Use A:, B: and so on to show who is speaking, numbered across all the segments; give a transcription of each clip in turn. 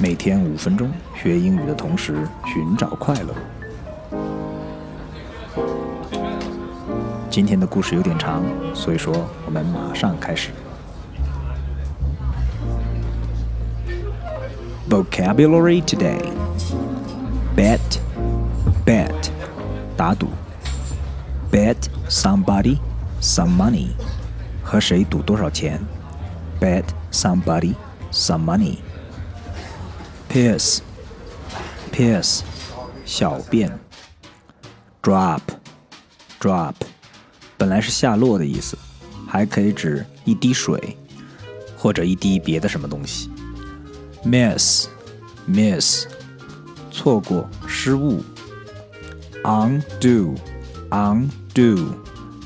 A: 每天五分钟，学英语的同时寻找快乐。今天的故事有点长，所以说我们马上开始。Vocabulary today: bet, bet, 打赌；bet somebody some money，和谁赌多少钱；bet somebody some money。Piss, piss，小便；drop, drop，本来是下落的意思，还可以指一滴水或者一滴别的什么东西。miss, miss，错过、失误。undo, undo，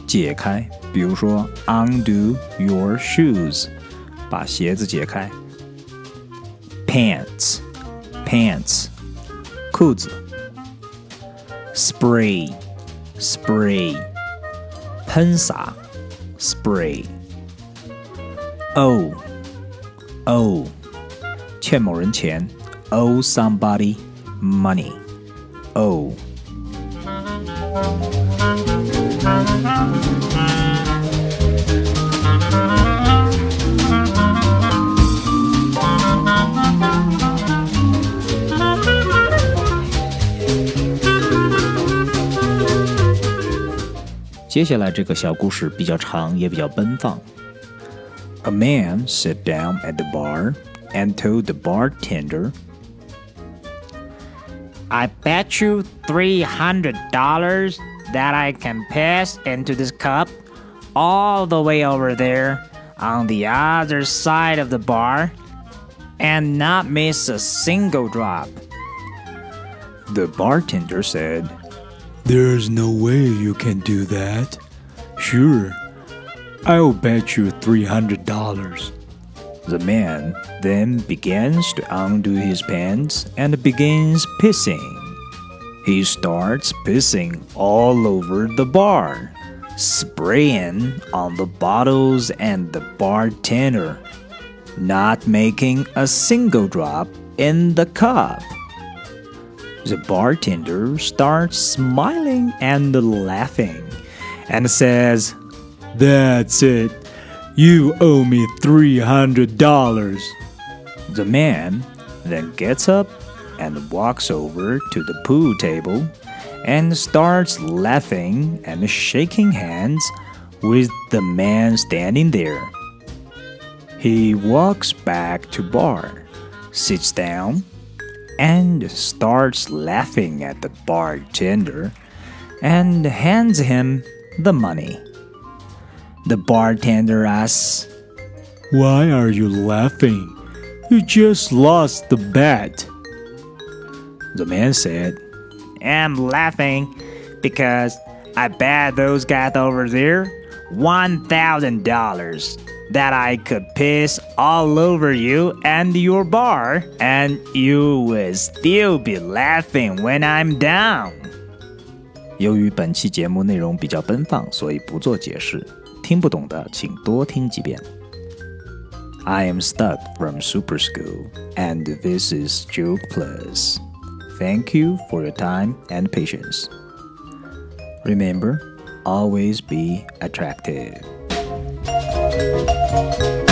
A: 解开，比如说 undo your shoes，把鞋子解开。pants pants 裤子，spray spray 喷洒，spray owe owe 欠某人钱，owe somebody money owe。 接下来这个小故事比较长，也比较奔放。A man sat down at the bar and told the bartender,
B: I bet you $300 that I can pass into this cup all the way over there on the other side of the bar and not miss a single drop.
A: The bartender said, there's no way you can do that. Sure, I'll bet you $300. The man then begins to undo his pants and begins pissing. He starts pissing all over the bar, spraying on the bottles and the bartender, not making a single drop in the cup. The bartender starts smiling and laughing and says, That's it. You owe me $300. The man then gets up and walks over to the pool table and starts laughing and shaking hands with the man standing there. He walks back to bar, sits down, and starts laughing at the bartender and hands him the money. The bartender asks, Why are you laughing? You just lost the bet. The man said,
B: I'm laughing because I bet those guys over there $1,000 that I could piss all over you and your bar, and you would still be laughing when I'm down.
A: 由于本期节目内容比较奔放，所以不做解释。听不懂的，请多听几遍。I am Stuck from Super School, and this is Joke Plus. Thank you for your time and patience. Remember, always be attractive. thank you